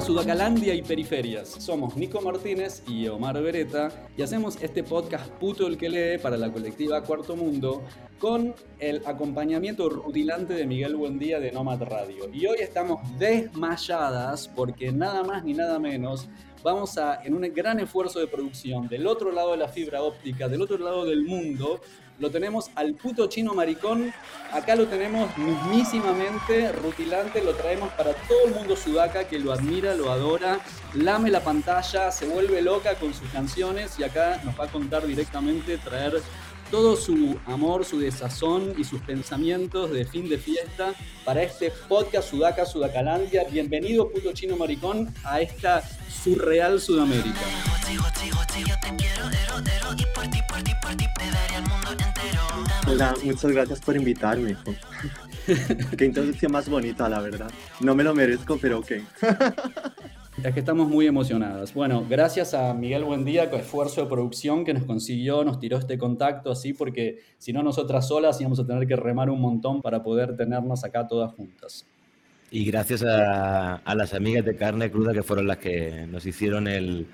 Sudacalandia y periferias, somos Nico Martínez y Omar Beretta y hacemos este podcast puto el que lee para la colectiva Cuarto Mundo con el acompañamiento rutilante de Miguel Buendía de Nomad Radio. Y hoy estamos desmayadas porque nada más ni nada menos vamos a, en un gran esfuerzo de producción, del otro lado de la fibra óptica, del otro lado del mundo, lo tenemos al puto chino maricón. Acá lo tenemos mismísimamente rutilante, lo traemos para todo el mundo sudaca que lo admira, lo adora, lame la pantalla, se vuelve loca con sus canciones y acá nos va a contar directamente, traer todo su amor, su desazón y sus pensamientos de fin de fiesta para este podcast Sudaca Sudacalandia. Bienvenido, puto chino maricón, a esta surreal Sudamérica. Hola, muchas gracias por invitarme. Qué introducción más bonita, la verdad. No me lo merezco, pero ok. Es que estamos muy emocionadas. Bueno, gracias a Miguel Buendía, con esfuerzo de producción que nos consiguió, nos tiró este contacto así, porque si no nosotras solas íbamos a tener que remar un montón para poder tenernos acá todas juntas. Y gracias a, las amigas de Carne Cruda que fueron las que nos hicieron el,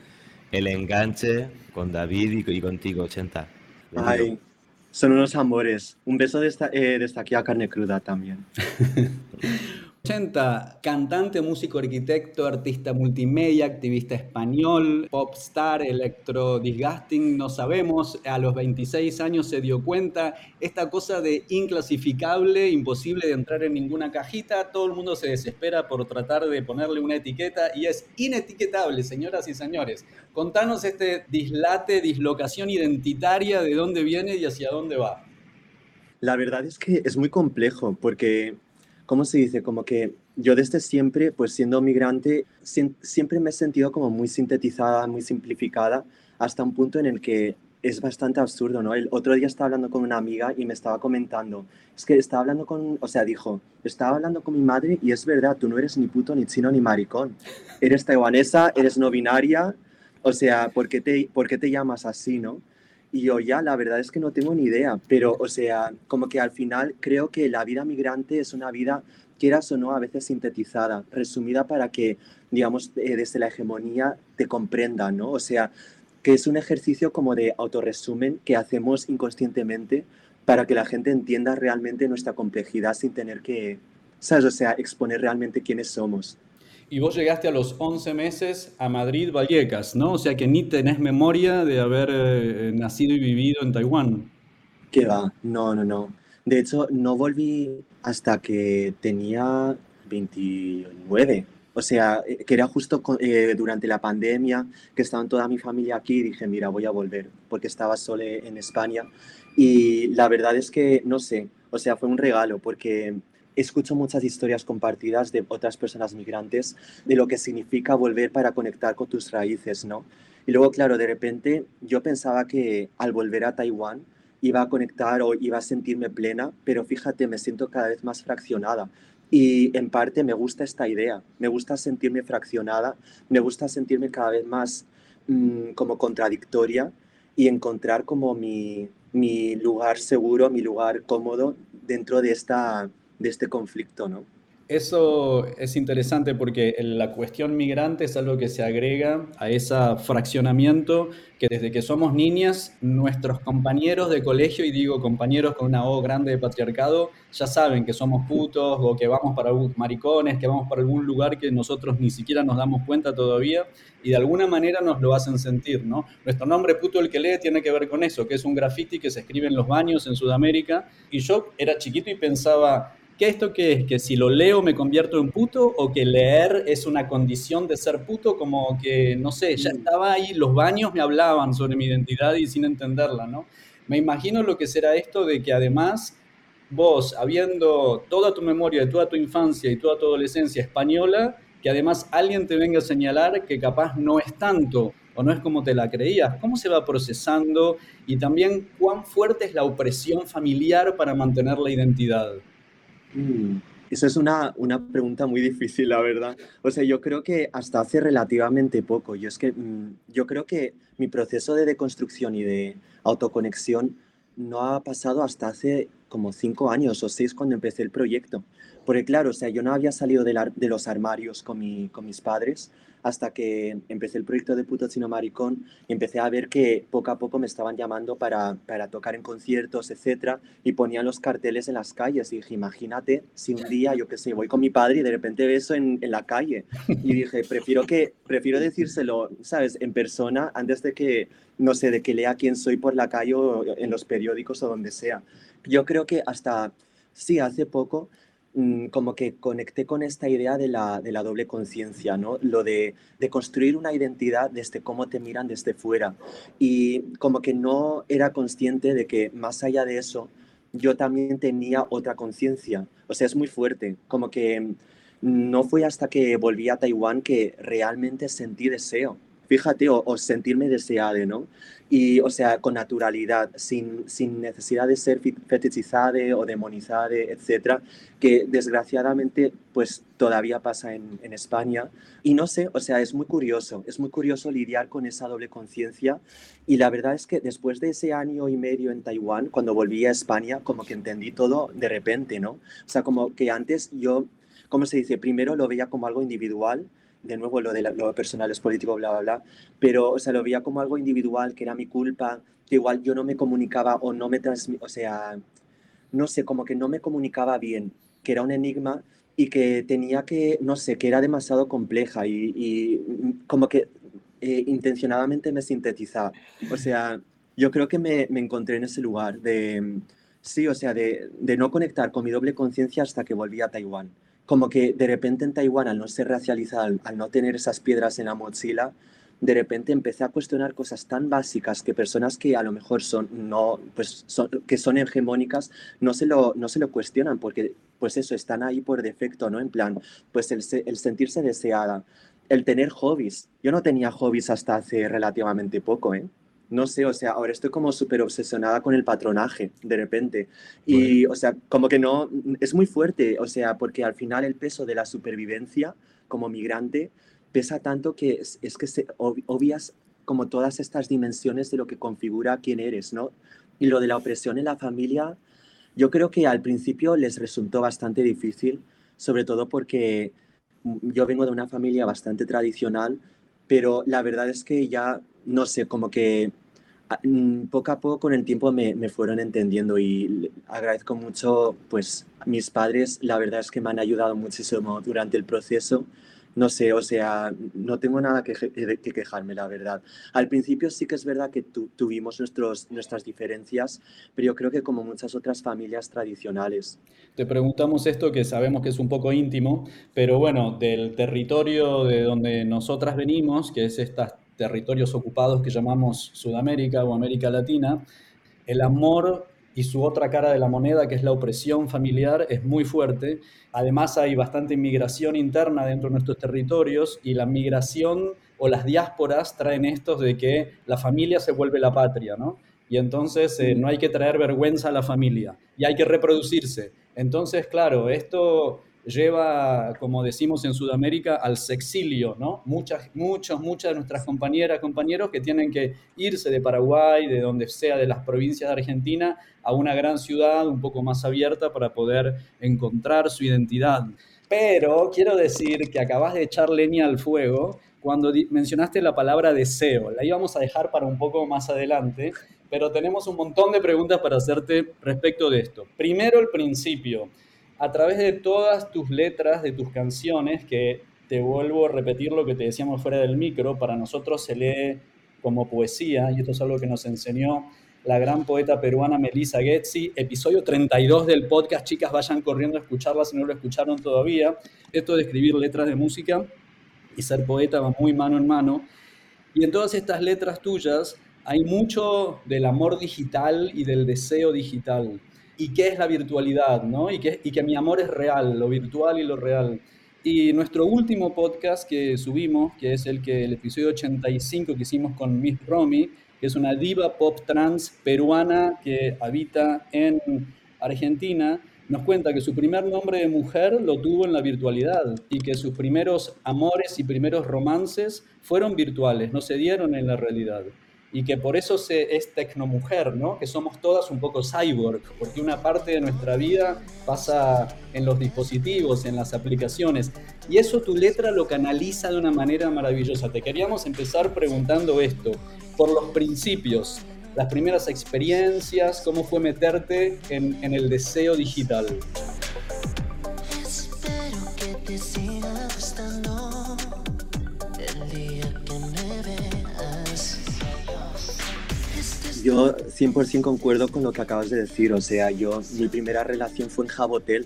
enganche con David y, contigo, 80. Ay, son unos amores. Un beso desde, eh, desde aquí a Carne Cruda también. 80, cantante, músico, arquitecto, artista multimedia, activista español, popstar, electro disgusting, no sabemos, a los 26 años se dio cuenta, esta cosa de inclasificable, imposible de entrar en ninguna cajita, todo el mundo se desespera por tratar de ponerle una etiqueta y es inetiquetable, señoras y señores. Contanos este dislate, dislocación identitaria, de dónde viene y hacia dónde va. La verdad es que es muy complejo porque ¿cómo se dice? Como que yo desde siempre, pues siendo migrante, siempre me he sentido como muy sintetizada, muy simplificada, hasta un punto en el que es bastante absurdo, ¿no? El otro día estaba hablando con una amiga y me estaba comentando, es que estaba hablando con, o sea, dijo, estaba hablando con mi madre y es verdad, tú no eres ni puto, ni chino, ni maricón. Eres taiwanesa, eres no binaria, o sea, ¿por qué te, por qué te llamas así, no? Y yo ya, la verdad es que no tengo ni idea, pero, o sea, como que al final creo que la vida migrante es una vida, quieras o no, a veces sintetizada, resumida para que, digamos, eh, desde la hegemonía te comprenda, ¿no? O sea, que es un ejercicio como de autorresumen que hacemos inconscientemente para que la gente entienda realmente nuestra complejidad sin tener que, ¿sabes? O sea, exponer realmente quiénes somos. Y vos llegaste a los 11 meses a Madrid, Vallecas, ¿no? O sea que ni tenés memoria de haber eh, nacido y vivido en Taiwán. ¿Qué va? No, no, no. De hecho, no volví hasta que tenía 29. O sea, eh, que era justo eh, durante la pandemia, que estaba toda mi familia aquí, y dije, mira, voy a volver, porque estaba solo en España. Y la verdad es que, no sé, o sea, fue un regalo, porque escucho muchas historias compartidas de otras personas migrantes de lo que significa volver para conectar con tus raíces, ¿no? Y luego, claro, de repente yo pensaba que al volver a Taiwán iba a conectar o iba a sentirme plena, pero fíjate, me siento cada vez más fraccionada. Y en parte me gusta esta idea, me gusta sentirme fraccionada, me gusta sentirme cada vez más mm, como contradictoria y encontrar como mi, mi lugar seguro, mi lugar cómodo dentro de esta de este conflicto, ¿no? Eso es interesante porque la cuestión migrante es algo que se agrega a ese fraccionamiento que desde que somos niñas, nuestros compañeros de colegio, y digo compañeros con una O grande de patriarcado, ya saben que somos putos o que vamos para maricones, que vamos para algún lugar que nosotros ni siquiera nos damos cuenta todavía y de alguna manera nos lo hacen sentir, ¿no? Nuestro nombre puto el que lee tiene que ver con eso, que es un graffiti que se escribe en los baños en Sudamérica y yo era chiquito y pensaba ¿Qué esto qué es? ¿Que si lo leo me convierto en puto? ¿O que leer es una condición de ser puto? Como que, no sé, ya mm. estaba ahí, los baños me hablaban sobre mi identidad y sin entenderla, ¿no? Me imagino lo que será esto de que además vos, habiendo toda tu memoria de toda tu infancia y toda tu adolescencia española, que además alguien te venga a señalar que capaz no es tanto o no es como te la creías. ¿Cómo se va procesando? Y también, ¿cuán fuerte es la opresión familiar para mantener la identidad? Mm, eso es una, una, pregunta muy difícil, la verdad. O sea, yo creo que hasta hace relativamente poco, yo es que mm, yo creo que mi proceso de deconstrucción y de autoconexión no ha pasado hasta hace como cinco años o seis cuando empecé el proyecto. Porque claro, o sea, yo no había salido de, de los armarios con, mi, con mis padres hasta que empecé el proyecto de Puto Chino Maricón empecé a ver que poco a poco me estaban llamando para, para tocar en conciertos, etcétera, y ponían los carteles en las calles. Y dije, imagínate si un día, yo qué sé, voy con mi padre y de repente beso en, en la calle. Y dije, prefiero, que, prefiero decírselo, ¿sabes?, en persona antes de que, no sé, de que lea quién soy por la calle o en los periódicos o donde sea. Yo creo que hasta, sí, hace poco como que conecté con esta idea de la, de la doble conciencia, ¿no? Lo de, de, construir una identidad desde cómo te miran desde fuera. Y como que no era consciente de que más allá de eso, yo también tenía otra conciencia. O sea, es muy fuerte. Como que no fue hasta que volví a Taiwán que realmente sentí deseo. Fíjate, o, sentirme deseado, ¿no? y, o sea, con naturalidad, sin, sin necesidad de ser fetichizada o demonizada, etcétera, que desgraciadamente pues todavía pasa en, en, España. Y no sé, o sea, es muy curioso, es muy curioso lidiar con esa doble conciencia. Y la verdad es que después de ese año y medio en Taiwán, cuando volví a España, como que entendí todo de repente, ¿no? O sea, como que antes yo, ¿cómo se dice? Primero lo veía como algo individual de nuevo lo de lo personal es político, bla, bla, bla, pero, o sea, lo veía como algo individual, que era mi culpa, que igual yo no me comunicaba o no me transmitía, o sea, no sé, como que no me comunicaba bien, que era un enigma y que tenía que, no sé, que era demasiado compleja y, y como que eh, intencionadamente me sintetizaba. O sea, yo creo que me, me, encontré en ese lugar de, sí, o sea, de, de no conectar con mi doble conciencia hasta que volví a Taiwán como que de repente en Taiwán, al no ser racializada, al, no tener esas piedras en la mochila, de repente empecé a cuestionar cosas tan básicas que personas que a lo mejor son, no, pues son, que son hegemónicas no se, lo, no se lo cuestionan porque pues eso, están ahí por defecto, ¿no? En plan, pues el, el sentirse deseada, el tener hobbies. Yo no tenía hobbies hasta hace relativamente poco, ¿eh? No sé, o sea, ahora estoy como súper obsesionada con el patronaje, de repente. Y, o sea, como que no, es muy fuerte, o sea, porque al final el peso de la supervivencia como migrante pesa tanto que es, que se, obvias como todas estas dimensiones de lo que configura quién eres, ¿no? Y lo de la opresión en la familia, yo creo que al principio les resultó bastante difícil, sobre todo porque yo vengo de una familia bastante tradicional, pero la verdad es que ya no sé, como que ah, mm, poco a poco con el tiempo me, me, fueron entendiendo y agradezco mucho, pues mis padres, la verdad es que me han ayudado muchísimo durante el proceso. No sé, o sea, no tengo nada que, que quejarme, la verdad. Al principio sí que es verdad que tu, tuvimos nuestros, nuestras diferencias, pero yo creo que como muchas otras familias tradicionales. Te preguntamos esto que sabemos que es un poco íntimo, pero bueno, del territorio de donde nosotras venimos, que es esta territorios ocupados que llamamos Sudamérica o América Latina, el amor y su otra cara de la moneda, que es la opresión familiar, es muy fuerte. Además hay bastante inmigración interna dentro de nuestros territorios y la migración o las diásporas traen estos de que la familia se vuelve la patria, ¿no? Y entonces eh, no hay que traer vergüenza a la familia y hay que reproducirse. Entonces, claro, esto lleva, como decimos en Sudamérica, al sexilio, ¿no? Muchas, muchas, muchas de nuestras compañeras, compañeros que tienen que irse de Paraguay, de donde sea, de las provincias de Argentina, a una gran ciudad un poco más abierta para poder encontrar su identidad. Pero quiero decir que acabas de echar leña al fuego cuando mencionaste la palabra deseo. La íbamos a dejar para un poco más adelante, pero tenemos un montón de preguntas para hacerte respecto de esto. Primero, el principio a través de todas tus letras, de tus canciones, que te vuelvo a repetir lo que te decíamos fuera del micro, para nosotros se lee como poesía, y esto es algo que nos enseñó la gran poeta peruana Melissa Getzi, episodio 32 del podcast, chicas, vayan corriendo a escucharla si no lo escucharon todavía. Esto de escribir letras de música y ser poeta va muy mano en mano. Y en todas estas letras tuyas hay mucho del amor digital y del deseo digital y qué es la virtualidad, ¿no? Y que, mi amor es real, lo virtual y lo real. Y nuestro último podcast que subimos, que es el, que, el episodio 85 que hicimos con Miss Romy, que es una diva pop trans peruana que habita en Argentina, nos cuenta que su primer nombre de mujer lo tuvo en la virtualidad y que sus primeros amores y primeros romances fueron virtuales, no se dieron en la realidad. Y que por eso se, es tecnomujer, ¿no? Que somos todas un poco cyborg, porque una parte de nuestra vida pasa en los dispositivos, en las aplicaciones. Y eso tu letra lo canaliza de una manera maravillosa. Te queríamos empezar preguntando esto, por los principios, las primeras experiencias, cómo fue meterte en, en el deseo digital. Yo 100% concuerdo con lo que acabas de decir. O sea, yo, mi primera relación fue en Jabotel.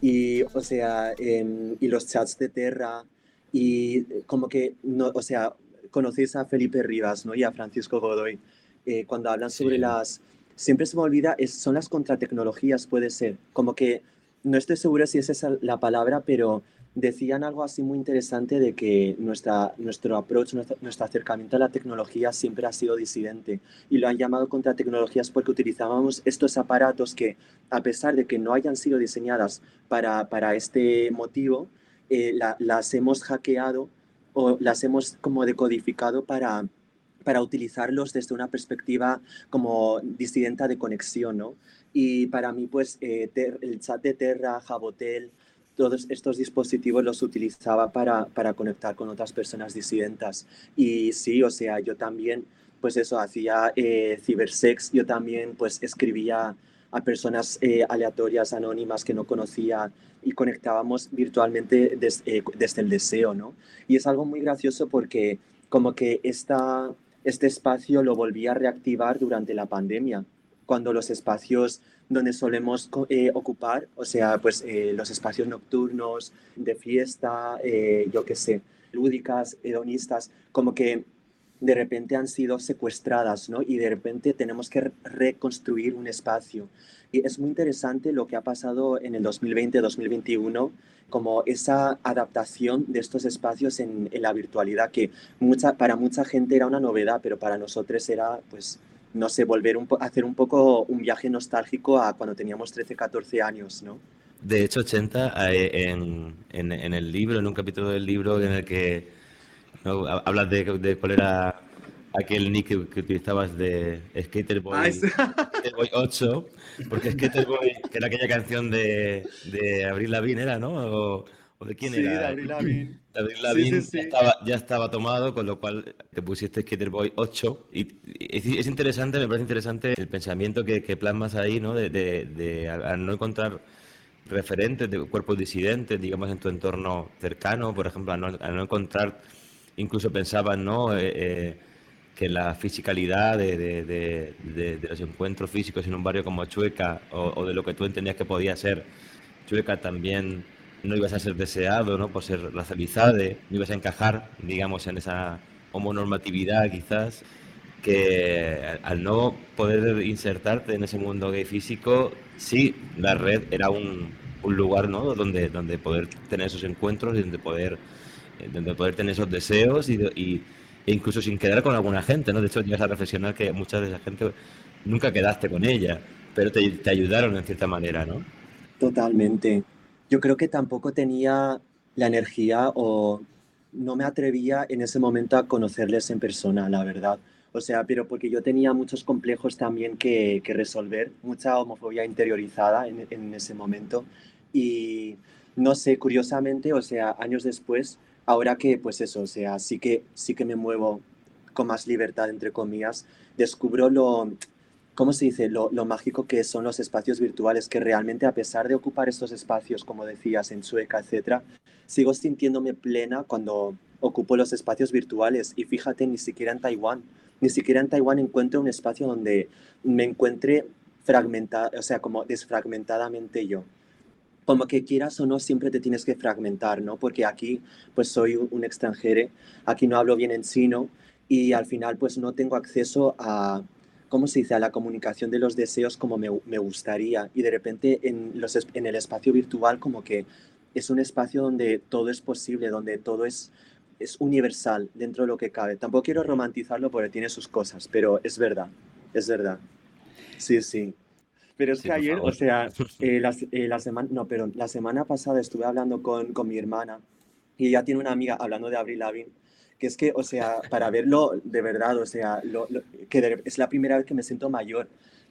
Y, o sea, y los chats de Terra. Y como que, no, o sea, conocéis a Felipe Rivas, ¿no? Y a Francisco Godoy. Eh, cuando hablan sobre las... Siempre se me olvida, es, son las contratecnologías, puede ser. Como que, no estoy segura si esa es la palabra, pero decían algo así muy interesante de que nuestra, nuestro approach, nuestro, acercamiento a la tecnología siempre ha sido disidente y lo han llamado contra tecnologías porque utilizábamos estos aparatos que a pesar de que no hayan sido diseñadas para, para este motivo, eh, las hemos hackeado o las hemos como decodificado para, para utilizarlos desde una perspectiva como disidenta de conexión, ¿no? Y para mí, pues, eh, el chat de Terra, Jabotel, todos estos dispositivos los utilizaba para, para conectar con otras personas disidentas. Y sí, o sea, yo también, pues eso, hacía eh, cibersex, yo también pues escribía a personas eh, aleatorias, anónimas que no conocía y conectábamos virtualmente eh, desde el deseo, ¿no? Y es algo muy gracioso porque como que esta, este espacio lo volví a reactivar durante la pandemia, cuando los espacios donde solemos eh, ocupar, o sea, pues eh, los espacios nocturnos, de fiesta, eh, yo qué sé, lúdicas, hedonistas, como que de repente han sido secuestradas, ¿no? Y de repente tenemos que reconstruir un espacio. Y es muy interesante lo que ha pasado en el 2020-2021, como esa adaptación de estos espacios en, en, la virtualidad, que mucha, para mucha gente era una novedad, pero para nosotros era, pues, no sé, volver a hacer un poco un viaje nostálgico a cuando teníamos 13, 14 años, ¿no? De hecho, 80, eh, en, en, el libro, en un capítulo del libro en el que hablas de, cuál era aquel nick que, utilizabas de Skater Boy, 8, porque Skater Boy, que era aquella canción de, de Abril Lavigne, era, ¿no? ¿O de quién era? David Lavin. David Lavin ya, estaba, tomado, con lo cual te pusiste Skater Boy 8. Y, es, interesante, me parece interesante el pensamiento que, plasmas ahí, ¿no? De, de, al no encontrar referentes de cuerpos disidentes, digamos, en tu entorno cercano, por ejemplo, al no, encontrar, incluso pensaban, ¿no? Eh, eh, que la fisicalidad de, los encuentros físicos en un barrio como Chueca o, o de lo que tú entendías que podía ser Chueca también no ibas a ser deseado ¿no? por ser racializado, no ibas a encajar, digamos, en esa homonormatividad quizás, que al no poder insertarte en ese mundo gay físico, sí, la red era un, un lugar ¿no? donde, donde poder tener esos encuentros donde poder, eh, donde poder tener esos deseos y, y, e incluso sin quedar con alguna gente. ¿no? De hecho, llegas a reflexionar que mucha de esa gente nunca quedaste con ella, pero te, te ayudaron en cierta manera, ¿no? Totalmente yo creo que tampoco tenía la energía o no me atrevía en ese momento a conocerles en persona, la verdad. O sea, pero porque yo tenía muchos complejos también que, que resolver, mucha homofobia interiorizada en, en, ese momento. Y no sé, curiosamente, o sea, años después, ahora que, pues eso, o sea, sí que, sí que me muevo con más libertad, entre comillas, descubro lo, ¿cómo se dice? Lo, mágico que son los espacios virtuales, que realmente a pesar de ocupar estos espacios, como decías, en Sueca, etcétera, sigo sintiéndome plena cuando ocupo los espacios virtuales. Y fíjate, ni siquiera en Taiwán, ni siquiera en Taiwán encuentro un espacio donde me encuentre fragmentada, o sea, como desfragmentadamente yo. Como que quieras o no, siempre te tienes que fragmentar, ¿no? Porque aquí, pues soy un, extranjero, aquí no hablo bien en chino y al final, pues no tengo acceso a ¿cómo se dice?, a la comunicación de los deseos como me, me gustaría. Y de repente en, los, en el espacio virtual como que es un espacio donde todo es posible, donde todo es, es universal dentro de lo que cabe. Tampoco quiero romantizarlo porque tiene sus cosas, pero es verdad, es verdad. Sí, sí. Pero es que ayer, o sea, eh, la, eh, la, semana, no, pero la semana pasada estuve hablando con, con mi hermana y ella tiene una amiga hablando de Avril Lavigne que es que, o sea, para verlo de verdad, o sea, que es la primera vez que me siento mayor.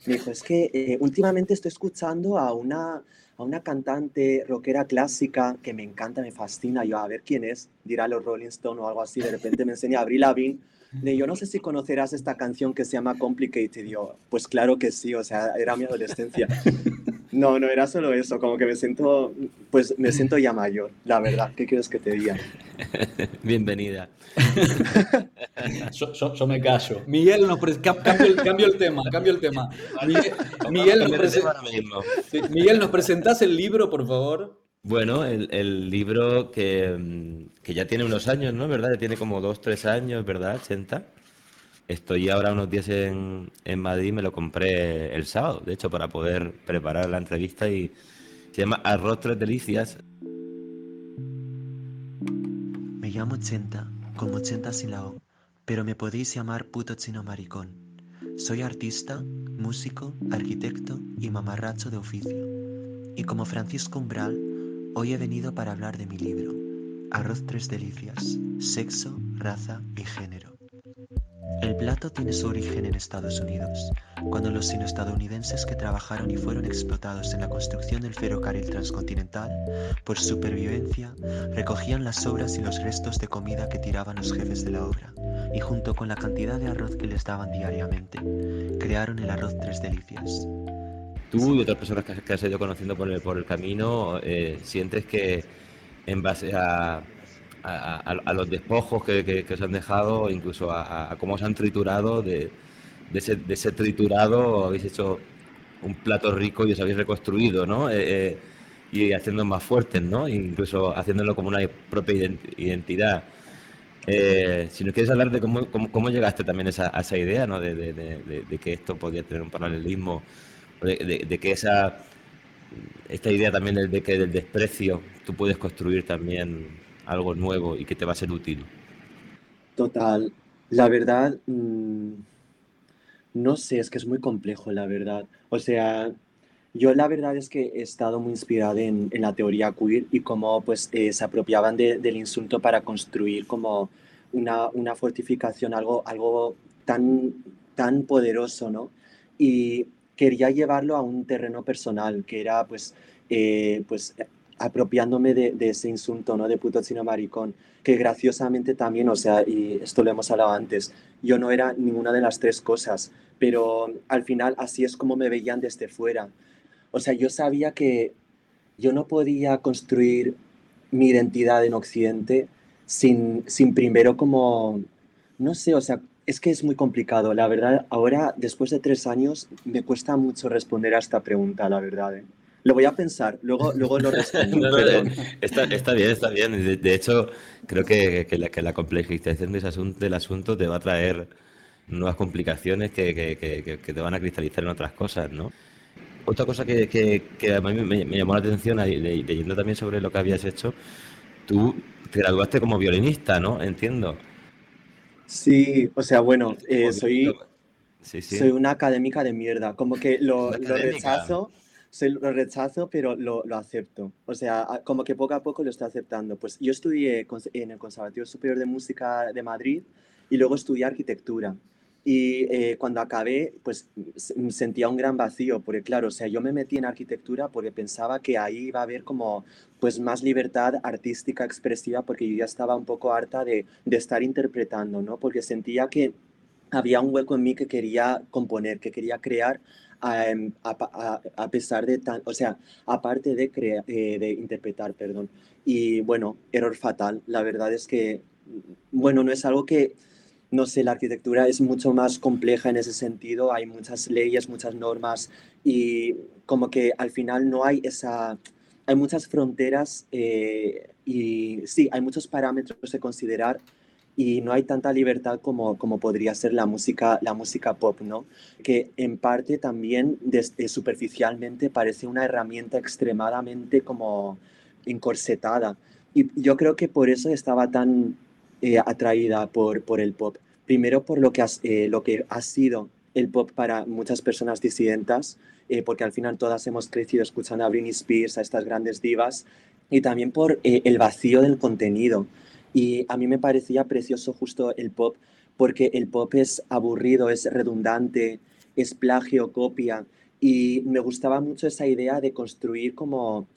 Me dijo, es que eh, últimamente estoy escuchando a una, a una cantante rockera clásica que me encanta, me fascina. Yo, a ver quién es, dirá los Rolling Stones o algo así. De repente me enseña a Avril Lavigne. De, yo no sé si conocerás esta canción que se llama Complicated. Y yo, pues claro que sí, o sea, era mi adolescencia. No, no era solo eso, como que me siento, pues me siento ya mayor, la verdad. ¿Qué quieres que te diga? Bienvenida. yo, me callo. Miguel, nos cambio, el, tema, cambio el tema. Miguel, nos, Miguel, ¿nos presentás el libro, por favor? Bueno, el, libro que, que, ya tiene unos años, ¿no? ¿Verdad? Ya tiene como dos, tres años, ¿verdad? 80. Estoy ahora unos días en, en Madrid, me lo compré el sábado, de hecho, para poder preparar la entrevista y se llama Arroz Tres Delicias. Me llamo 80, como 80 sin la O, pero me podéis llamar puto chino maricón. Soy artista, músico, arquitecto y mamarracho de oficio. Y como Francisco Umbral, hoy he venido para hablar de mi libro, Arroz Tres Delicias, Sexo, Raza y Género. El plato tiene su origen en Estados Unidos, cuando los sino-estadounidenses que trabajaron y fueron explotados en la construcción del ferrocarril transcontinental, por supervivencia, recogían las sobras y los restos de comida que tiraban los jefes de la obra, y junto con la cantidad de arroz que les daban diariamente, crearon el arroz Tres Delicias. Tú y otras personas que has ido conociendo por el, por el camino, eh, sientes que en base a a, los despojos que, que, os han dejado, incluso a, cómo os han triturado, de, ese, triturado habéis hecho un plato rico y os habéis reconstruido, ¿no? Eh, eh, y haciendo más fuertes, ¿no? Incluso haciéndolo como una propia identidad. Eh, si nos quieres hablar de cómo, cómo, llegaste también a esa, esa idea, ¿no? De, de, que esto podía tener un paralelismo, de, que esa esta idea también de que del desprecio tú puedes construir también algo nuevo y que te va a ser útil? Total. La verdad, mm, no sé, es que es muy complejo, la verdad. O sea, yo la verdad es que he estado muy inspirada en, la teoría queer y cómo pues eh, se apropiaban del insulto para construir como una, una fortificación, algo, algo tan, tan poderoso, ¿no? Y quería llevarlo a un terreno personal, que era pues, eh, pues apropiándome de, ese insulto, ¿no? De puto chino maricón, que graciosamente también, o sea, y esto lo hemos hablado antes, yo no era ninguna de las tres cosas, pero al final así es como me veían desde fuera. O sea, yo sabía que yo no podía construir mi identidad en Occidente sin, sin primero como, no sé, o sea, es que es muy complicado. La verdad, ahora, después de tres años, me cuesta mucho responder a esta pregunta, la verdad. ¿eh? Lo voy a pensar, luego, luego lo respondo. está, está, bien, está bien. De, hecho, creo que, que, la, que, la, complejización de ese asunto, del asunto te va a traer nuevas complicaciones que, que, te van a cristalizar en otras cosas, ¿no? Otra cosa que, a mí me, llamó la atención, leyendo también sobre lo que habías hecho, tú te graduaste como violinista, ¿no? Entiendo. Sí, o sea, bueno, eh, soy, soy una académica de mierda, como que lo, lo rechazo lo rechazo, pero lo, lo, acepto. O sea, como que poco a poco lo estoy aceptando. Pues yo estudié en el Conservatorio Superior de Música de Madrid y luego estudié arquitectura. Y eh, cuando acabé, pues sentía un gran vacío, porque claro, o sea, yo me metí en arquitectura porque pensaba que ahí iba a haber como pues más libertad artística expresiva, porque yo ya estaba un poco harta de, de estar interpretando, ¿no? Porque sentía que había un hueco en mí que quería componer, que quería crear Em, a, a, pesar de tan, o sea, aparte de, crear, eh, de interpretar, perdón. Y bueno, error fatal. La verdad es que, bueno, no es algo que, no sé, la arquitectura es mucho más compleja en ese sentido. Hay muchas leyes, muchas normas y como que al final no hay esa, hay muchas fronteras eh, y sí, hay muchos parámetros de considerar y no hay tanta libertad como, como podría ser la música, la música pop, ¿no? Que en parte también desde, superficialmente parece una herramienta extremadamente como encorsetada. Y yo creo que por eso estaba tan eh, atraída por, por el pop. Primero por lo que, eh, lo que ha sido el pop para muchas personas disidentas, eh, porque al final todas hemos crecido escuchando a Britney Spears, a estas grandes divas, y también por el vacío del contenido Y a mí me parecía precioso justo el pop, porque el pop es aburrido, es redundante, es plagio, copia. Y me gustaba mucho esa idea de construir como,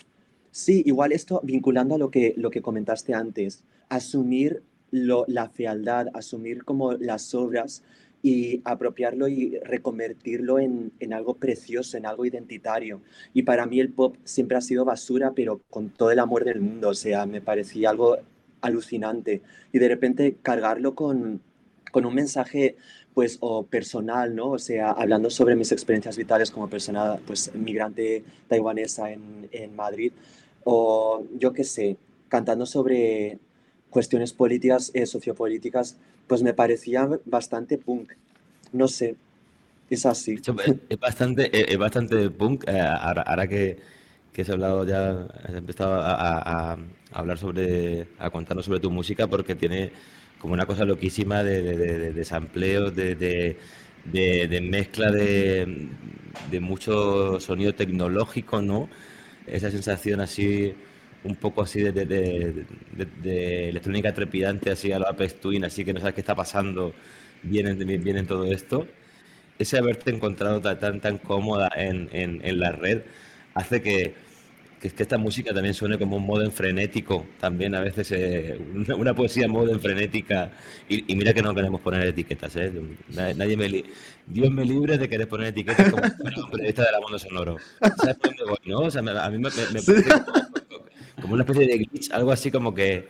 sí, igual esto vinculando a lo que, lo que comentaste antes, asumir lo, la fealdad, asumir como las obras y apropiarlo y reconvertirlo en, en, algo precioso, en algo identitario. Y para mí el pop siempre ha sido basura, pero con todo el amor del mundo, o sea, me parecía algo alucinante. Y de repente cargarlo con, con un mensaje pues o personal, ¿no? O sea, hablando sobre mis experiencias vitales como persona pues migrante taiwanesa en, en Madrid o yo qué sé, cantando sobre cuestiones políticas, eh, sociopolíticas, pues me parecía bastante punk. No sé, es así. Es bastante, es bastante punk. Eh, ahora, ahora que, que has hablado ya, has empezado a, hablar sobre, a contarnos sobre tu música, porque tiene como una cosa loquísima de, de, de, de mezcla de, de mucho sonido tecnológico, ¿no? Esa sensación así, un poco así de, electrónica trepidante, así a la Apex Twin, así que no sabes qué está pasando bien en, bien en todo esto. Ese haberte encontrado tan, tan cómoda en, en, en la red hace que, que, que, esta música también suene como un modo frenético, también a veces eh, una, una, poesía modo frenética, y, y, mira que no queremos poner etiquetas, ¿eh? Nadie me li... Dios me libre de querer poner etiquetas como un periodista de la mundo sonoro. ¿Sabes por dónde voy, no? O sea, a mí me, me, me sí. como, como una especie de glitch, algo así como que,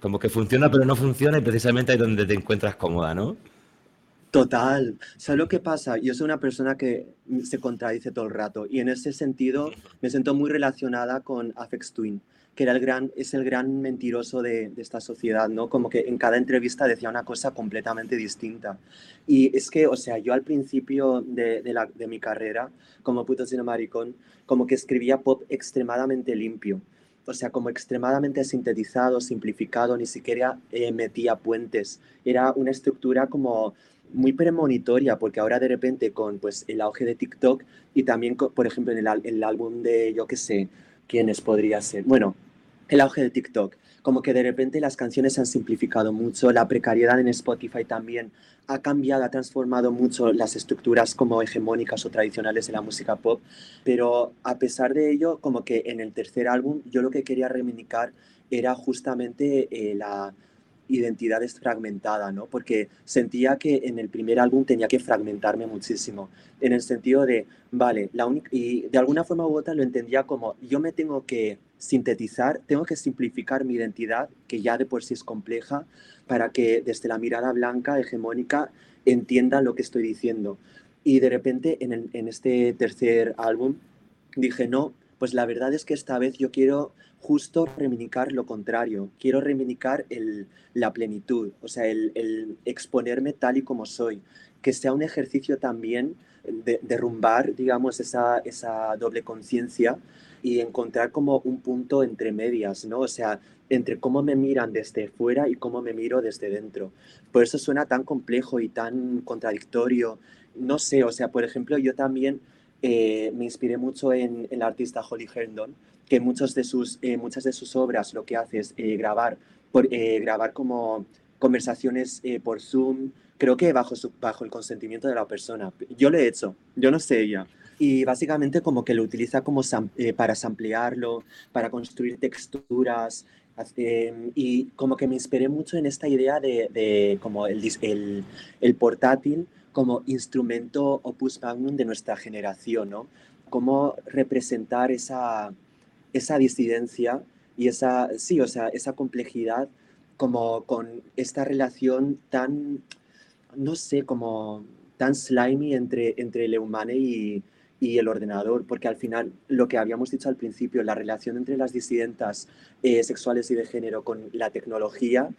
como que funciona pero no funciona y precisamente ahí donde te encuentras cómoda, ¿no? Total. ¿Sabes lo que pasa? Yo soy una persona que se contradice todo el rato y en ese sentido me siento muy relacionada con Afex Twin, que era el gran, es el gran mentiroso de, de, esta sociedad, ¿no? Como que en cada entrevista decía una cosa completamente distinta. Y es que, o sea, yo al principio de, de, la, de mi carrera como puto cine maricón, como que escribía pop extremadamente limpio. O sea, como extremadamente sintetizado, simplificado, ni siquiera eh, metía puentes. Era una estructura como muy premonitoria, porque ahora de repente con pues, el auge de TikTok y también, por ejemplo, en el, álbum de, yo qué sé, ¿quiénes podría ser? Bueno, el auge de TikTok, como que de repente las canciones se han simplificado mucho, la precariedad en Spotify también ha cambiado, ha transformado mucho las estructuras como hegemónicas o tradicionales de la música pop, pero a pesar de ello, como que en el tercer álbum yo lo que quería reivindicar era justamente eh, la identidad desfragmentada, ¿no? Porque sentía que en el primer álbum tenía que fragmentarme muchísimo, en el sentido de, vale, la única, y de alguna forma u otra lo entendía como, yo me tengo que sintetizar, tengo que simplificar mi identidad, que ya de por sí es compleja, para que desde la mirada blanca, hegemónica, entiendan lo que estoy diciendo. Y de repente en, en este tercer álbum dije, no, pues la verdad es que esta vez yo quiero justo reivindicar lo contrario, quiero reivindicar el, la plenitud, o sea, el, exponerme tal y como soy, que sea un ejercicio también de derrumbar, digamos, esa, esa doble conciencia y encontrar como un punto entre medias, ¿no? O sea, entre cómo me miran desde fuera y cómo me miro desde dentro. Por eso suena tan complejo y tan contradictorio. No sé, o sea, por ejemplo, yo también eh, me inspiré mucho en, en, la artista Holly Herndon, que muchos de sus, eh, muchas de sus obras lo que hace es eh, grabar, por, eh, grabar como conversaciones eh, por Zoom, creo que bajo, su, bajo el consentimiento de la persona. Yo lo he hecho, yo no sé ella. Y básicamente como que lo utiliza como sam eh, para samplearlo, para construir texturas, eh, y como que me inspiré mucho en esta idea de, de como el, el, el, portátil como instrumento opus magnum de nuestra generación, ¿no? Cómo representar esa, esa disidencia y esa, sí, o sea, esa complejidad como con esta relación tan, no sé, como tan slimy entre, entre el humano y, y el ordenador, porque al final lo que habíamos dicho al principio, la relación entre las disidentas eh, sexuales y de género con la tecnología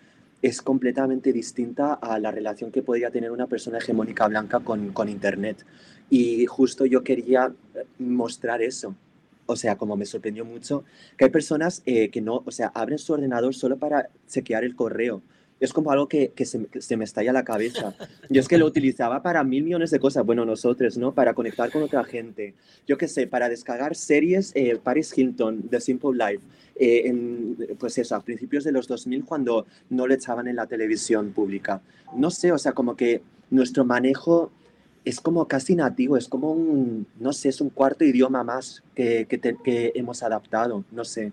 es completamente distinta a la relación que podría tener una persona hegemónica blanca con, con Internet. Y justo yo quería mostrar eso, o sea, como me sorprendió mucho, que hay personas eh, que no, o sea, abren su ordenador solo para chequear el correo. es como algo que, que, se, se, me estalla la cabeza. Yo es que lo utilizaba para mil millones de cosas, bueno, nosotros, ¿no? Para conectar con otra gente. Yo qué sé, para descargar series, eh, Paris Hilton, The Simple Life, eh, en, pues eso, a principios de los 2000 cuando no lo echaban en la televisión pública. No sé, o sea, como que nuestro manejo es como casi nativo, es como un, no sé, es un cuarto idioma más que, que, que hemos adaptado, no sé.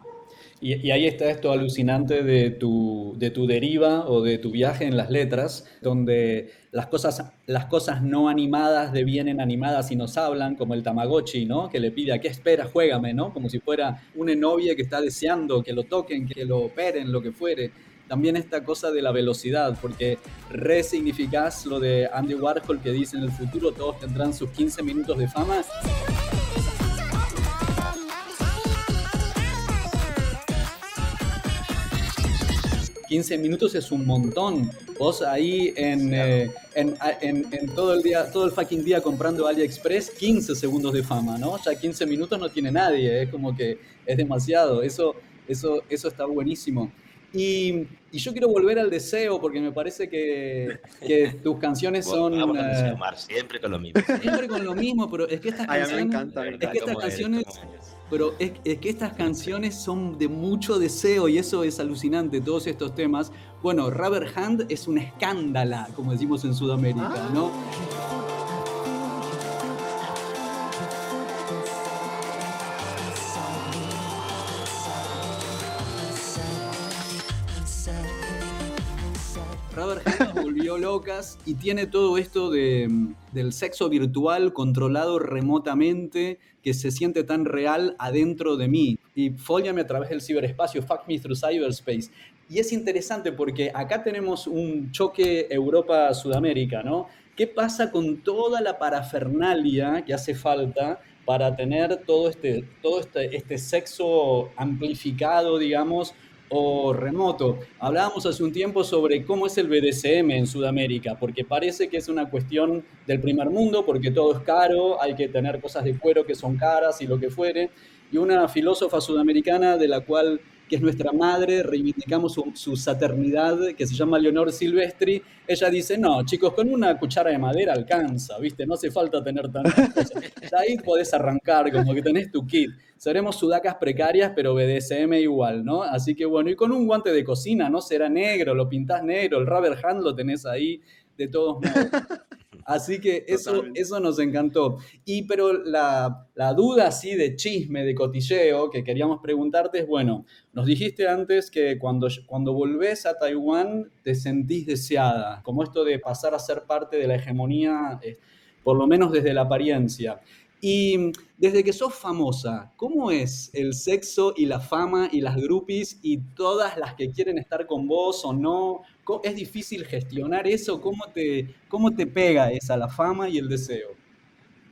Y, ahí está esto alucinante de tu, de tu deriva o de tu viaje en las letras, donde las cosas, las cosas no animadas devienen animadas y nos hablan, como el Tamagotchi, ¿no? Que le pide, ¿a qué espera? Juégame, ¿no? Como si fuera una novia que está deseando que lo toquen, que lo operen, lo que fuere. También esta cosa de la velocidad, porque resignificás lo de Andy Warhol que dice en el futuro todos tendrán sus 15 minutos de fama. 15 minutos es un montón. Vos ahí en, eh, en, en, en, todo el día, todo el fucking día comprando AliExpress, 15 segundos de fama, ¿no? Ya 15 minutos no tiene nadie, es como que es demasiado. Eso, eso, eso está buenísimo. Y, y, yo quiero volver al deseo porque me parece que, que tus canciones son. Vamos deseo, Mar, siempre con lo mismo. Siempre con lo mismo, pero es que estas canciones. Ay, me encanta, es que estas canciones. Pero es, es, que estas canciones son de mucho deseo y eso es alucinante, todos estos temas. Bueno, Rubber Hand es una escándala, como decimos en Sudamérica, ah. ¿no? Rubber Hand locas y tiene todo esto de, del sexo virtual controlado remotamente que se siente tan real adentro de mí. Y fóllame a través del ciberespacio, fuck me through cyberspace. Y es interesante porque acá tenemos un choque Europa-Sudamérica, ¿no? ¿Qué pasa con toda la parafernalia que hace falta para tener todo este, todo este, este sexo amplificado, digamos, o remoto. Hablábamos hace un tiempo sobre cómo es el BDSM en Sudamérica, porque parece que es una cuestión del primer mundo, porque todo es caro, hay que tener cosas de cuero que son caras y lo que fuere. Y una filósofa sudamericana de la cual que es nuestra madre, reivindicamos su, su, saternidad, que se llama Leonor Silvestri, ella dice, no, chicos, con una cuchara de madera alcanza, ¿viste? No hace falta tener tantas cosas. ahí podés arrancar, como que tenés tu kit. Seremos sudacas precarias, pero BDSM igual, ¿no? Así que bueno, y con un guante de cocina, ¿no? Será negro, lo pintás negro, el rubber hand lo tenés ahí, de todos modos. Así que eso, eso nos encantó. Y pero la, la, duda así de chisme, de cotilleo que queríamos preguntarte es, bueno, nos dijiste antes que cuando, cuando volvés a Taiwán te sentís deseada, como esto de pasar a ser parte de la hegemonía, eh, por lo menos desde la apariencia. Y desde que sos famosa, ¿cómo es el sexo y la fama y las groupies y todas las que quieren estar con vos o no? ¿Es difícil gestionar eso? ¿Cómo te, cómo te pega esa, la fama y el deseo?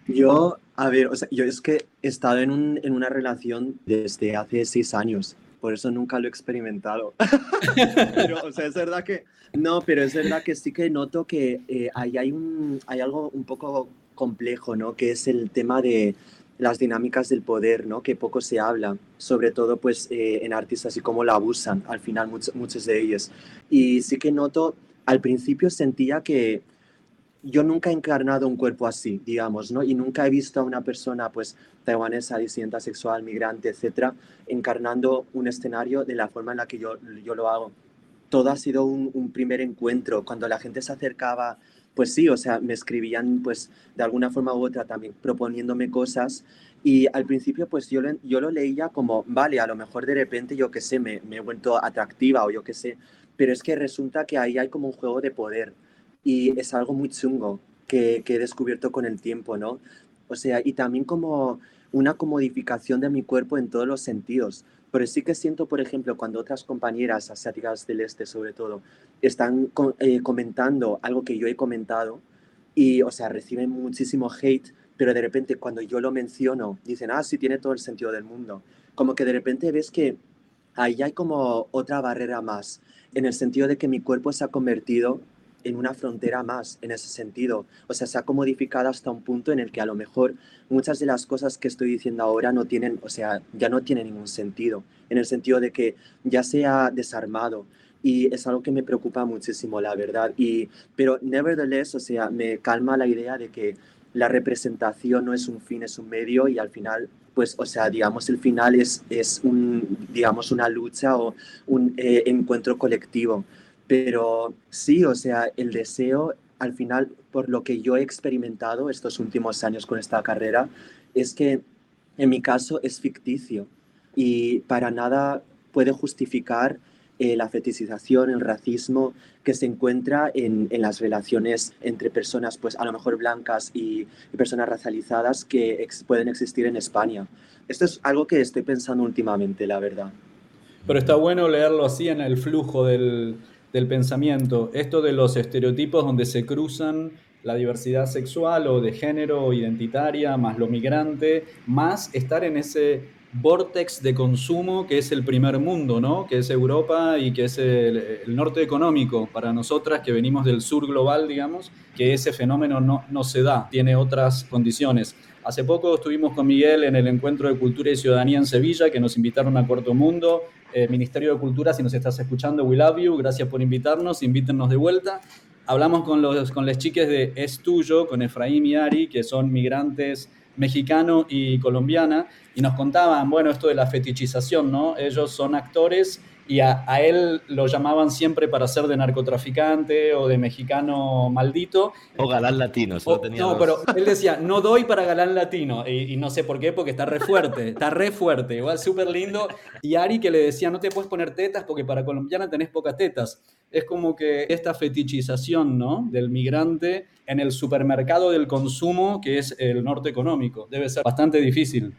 Yo, a ver, o sea, yo es que he estado en, un, en una relación desde hace seis años, por eso nunca lo he experimentado. pero, o sea, es verdad que, no, pero es verdad que sí que noto que eh, ahí hay, un, hay algo un poco complejo, ¿no? Que es el tema de las dinámicas del poder, ¿no? Que poco se habla, sobre todo pues eh, en artistas y cómo la abusan al final muchos, muchos de ellos. Y sí que noto, al principio sentía que yo nunca he encarnado un cuerpo así, digamos, ¿no? Y nunca he visto a una persona, pues, taiwanesa, disidenta sexual, migrante, etcétera, encarnando un escenario de la forma en la que yo, yo lo hago. Todo ha sido un primer encuentro. Cuando la gente se acercaba pues sí, o sea, me escribían pues de alguna forma u otra también proponiéndome cosas y al principio pues yo, yo lo leía como, vale, a lo mejor de repente yo qué sé, me, me he vuelto atractiva o yo qué sé, pero es que resulta que ahí hay como un juego de poder y es algo muy chungo que, que he descubierto con el tiempo, ¿no? O sea, y también como una comodificación de mi cuerpo en todos los sentidos. Pero sí que siento, por ejemplo, cuando otras compañeras asiáticas del este, sobre todo, están eh, comentando algo que yo he comentado y, o sea, reciben muchísimo hate, pero de repente cuando yo lo menciono, dicen, ah, sí, tiene todo el sentido del mundo. Como que de repente ves que ahí hay como otra barrera más, en el sentido de que mi cuerpo se ha convertido en una frontera más en ese sentido. O sea, se ha comodificado hasta un punto en el que a lo mejor muchas de las cosas que estoy diciendo ahora no tienen, o sea, ya no tienen ningún sentido, en el sentido de que ya se ha desarmado y es algo que me preocupa muchísimo, la verdad. Y, pero, nevertheless, o sea, me calma la idea de que la representación no es un fin, es un medio y al final, pues, o sea, digamos, el final es, es un, digamos, una lucha o un eh, encuentro colectivo. Pero sí, o sea, el deseo, al final, por lo que yo he experimentado estos últimos años con esta carrera, es que en mi caso es ficticio y para nada puede justificar eh, la fetichización, el racismo que se encuentra en, en, las relaciones entre personas, pues a lo mejor blancas y, y personas racializadas que ex, pueden existir en España. Esto es algo que estoy pensando últimamente, la verdad. Pero está bueno leerlo así en el flujo del, del pensamiento. Esto de los estereotipos donde se cruzan la diversidad sexual o de género o identitaria, más lo migrante, más estar en ese vortex de consumo que es el primer mundo, ¿no? que es Europa y que es el, norte económico para nosotras que venimos del sur global, digamos, que ese fenómeno no, no se da, tiene otras condiciones. Hace poco estuvimos con Miguel en el Encuentro de Cultura y Ciudadanía en Sevilla, que nos invitaron a Cuarto Mundo. Eh, Ministerio de Cultura, si nos estás escuchando, we love you, gracias por invitarnos, invítennos de vuelta. Hablamos con, los, con las chiques de Es Tuyo, con Efraín y Ari, que son migrantes mexicano y colombiana, y nos contaban, bueno, esto de la fetichización, ¿no? Ellos son actores y a, a, él lo llamaban siempre para ser de narcotraficante o de mexicano maldito. O galán latino. O, no, pero él decía, no doy para galán latino. Y, y, no sé por qué, porque está re fuerte, está re fuerte, igual súper lindo. Y Ari que le decía, no te puedes poner tetas porque para colombiana tenés pocas tetas. Es como que esta fetichización, ¿no? Del migrante en el supermercado del consumo, que es el norte económico. Debe ser bastante difícil.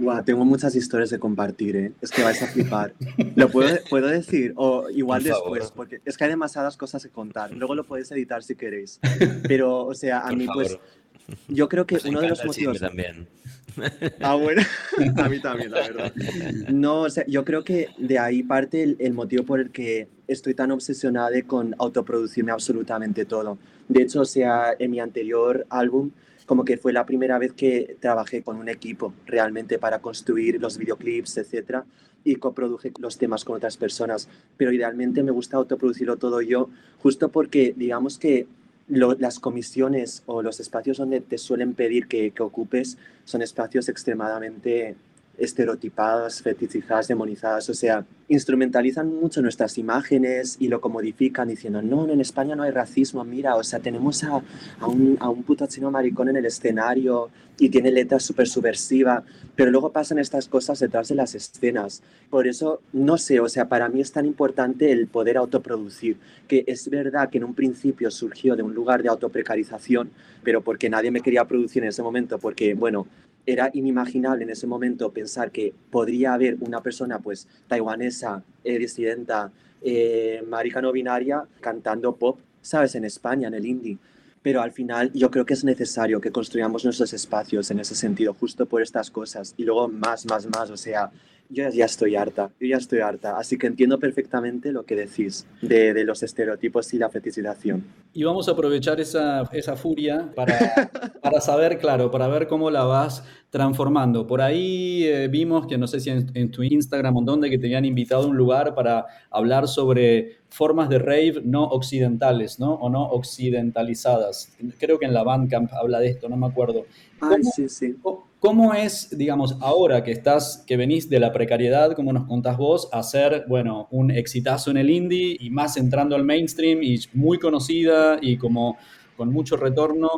Wow, tengo muchas historias de compartir, ¿eh? Es que vais a flipar. ¿Lo puedo, puedo decir? O igual Por después, favor. porque es que hay demasiadas cosas que contar. Luego lo podéis editar si queréis. Pero, o sea, a Por mí, favor. pues, yo creo que Nos uno de los motivos... también. Ah, bueno, a mí también, la verdad. No, o sea, yo creo que de ahí parte el, el motivo por el que estoy tan obsesionada con autoproducirme absolutamente todo. De hecho, o sea, en mi anterior álbum, como que fue la primera vez que trabajé con un equipo realmente para construir los videoclips, etcétera, y coproduje los temas con otras personas. Pero idealmente me gusta autoproducirlo todo yo, justo porque digamos que las comisiones o los espacios donde te suelen pedir que, que ocupes son espacios extremadamente estereotipadas, fetichizadas, demonizadas, o sea, instrumentalizan mucho nuestras imágenes y lo comodifican diciendo, no, en España no hay racismo, mira, o sea, tenemos a, a, un, a un puto chino maricón en el escenario y tiene letras súper subversiva, pero luego pasan estas cosas detrás de las escenas. Por eso, no sé, o sea, para mí es tan importante el poder autoproducir, que es verdad que en un principio surgió de un lugar de autoprecarización, pero porque nadie me quería producir en ese momento, porque, bueno, era inimaginable en ese momento pensar que podría haber una persona pues taiwanesa, eh, disidenta, eh, marica no binaria cantando pop, ¿sabes? En España, en el indie. Pero al final yo creo que es necesario que construyamos nuestros espacios en ese sentido, justo por estas cosas. Y luego más, más, más, o sea, yo ya estoy harta, yo ya estoy harta. Así que entiendo perfectamente lo que decís de, de los estereotipos y la fetichización. Y vamos a aprovechar esa, esa furia para, para, saber, claro, para ver cómo la vas transformando. Por ahí eh, vimos que no sé si en, en, tu Instagram o donde que te habían invitado a un lugar para hablar sobre formas de rave no occidentales, ¿no? O no occidentalizadas. Creo que en la Bandcamp habla de esto, no me acuerdo. Ay, sí, sí. ¿Cómo es, digamos, ahora que estás, que venís de la precariedad, como nos contás vos, a ser, bueno, un exitazo en el indie y más entrando al mainstream y muy conocida y como con mucho retorno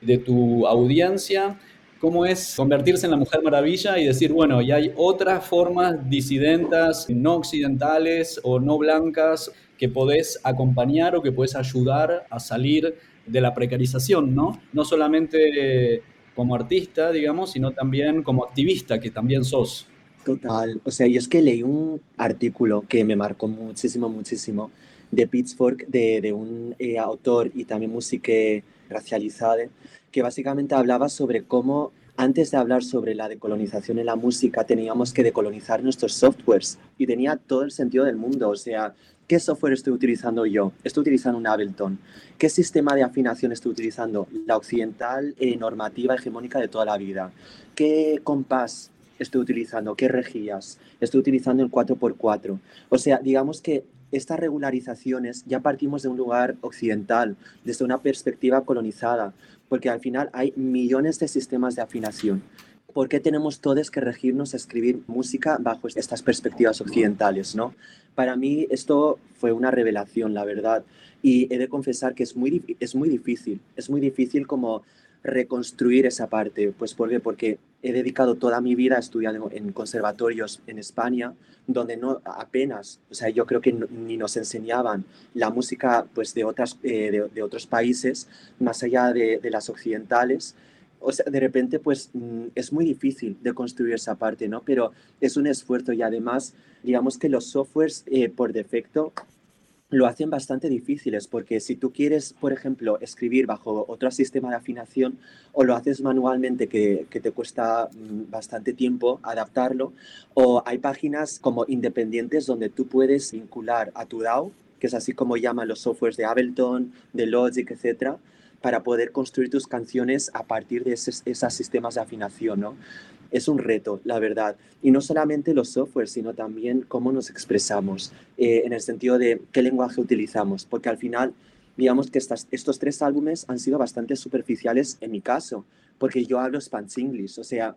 de tu audiencia? ¿Cómo es convertirse en la Mujer Maravilla y decir, bueno, ya hay otras formas disidentas, no occidentales o no blancas que podés acompañar o que podés ayudar a salir de la precarización, ¿no? No solamente como artista, digamos, sino también como activista, que también sos. Total, o sea, yo es que leí un artículo que me marcó muchísimo, muchísimo, de Pitchfork, de, de un eh, autor y también música racializada, que básicamente hablaba sobre cómo antes de hablar sobre la decolonización en la música teníamos que decolonizar nuestros softwares y tenía todo el sentido del mundo, o sea, ¿Qué software estoy utilizando yo? Estoy utilizando un Ableton. ¿Qué sistema de afinación estoy utilizando? La occidental eh, normativa hegemónica de toda la vida. ¿Qué compás estoy utilizando? ¿Qué rejillas? Estoy utilizando el 4x4. O sea, digamos que estas regularizaciones ya partimos de un lugar occidental, desde una perspectiva colonizada, porque al final hay millones de sistemas de afinación. ¿Por qué tenemos todos que regirnos a escribir música bajo estas perspectivas occidentales? ¿no? Para mí esto fue una revelación, la verdad. Y he de confesar que es muy, es muy difícil. Es muy difícil como reconstruir esa parte. Pues ¿por qué? Porque he dedicado toda mi vida a estudiar en conservatorios en España, donde no apenas, o sea, yo creo que ni nos enseñaban la música pues, de, otras, eh, de, otros países, más allá de, de, las occidentales. O sea, de repente, pues mm, es muy difícil de construir esa parte, ¿no? Pero es un esfuerzo y además, digamos que los softwares eh, por defecto lo hacen bastante difíciles porque si tú quieres, por ejemplo, escribir bajo otro sistema de afinación o lo haces manualmente que, te cuesta mm, bastante tiempo adaptarlo o hay páginas como independientes donde tú puedes vincular a tu DAO, que es así como llaman los softwares de Ableton, de Logic, etcétera, para poder construir tus canciones a partir de esos, esos sistemas de afinación, ¿no? Es un reto, la verdad. Y no solamente los softwares, sino también cómo nos expresamos, eh, en el sentido de qué lenguaje utilizamos, porque al final, digamos que estas, estos tres álbumes han sido bastante superficiales en mi caso, porque yo hablo Spanish, o sea,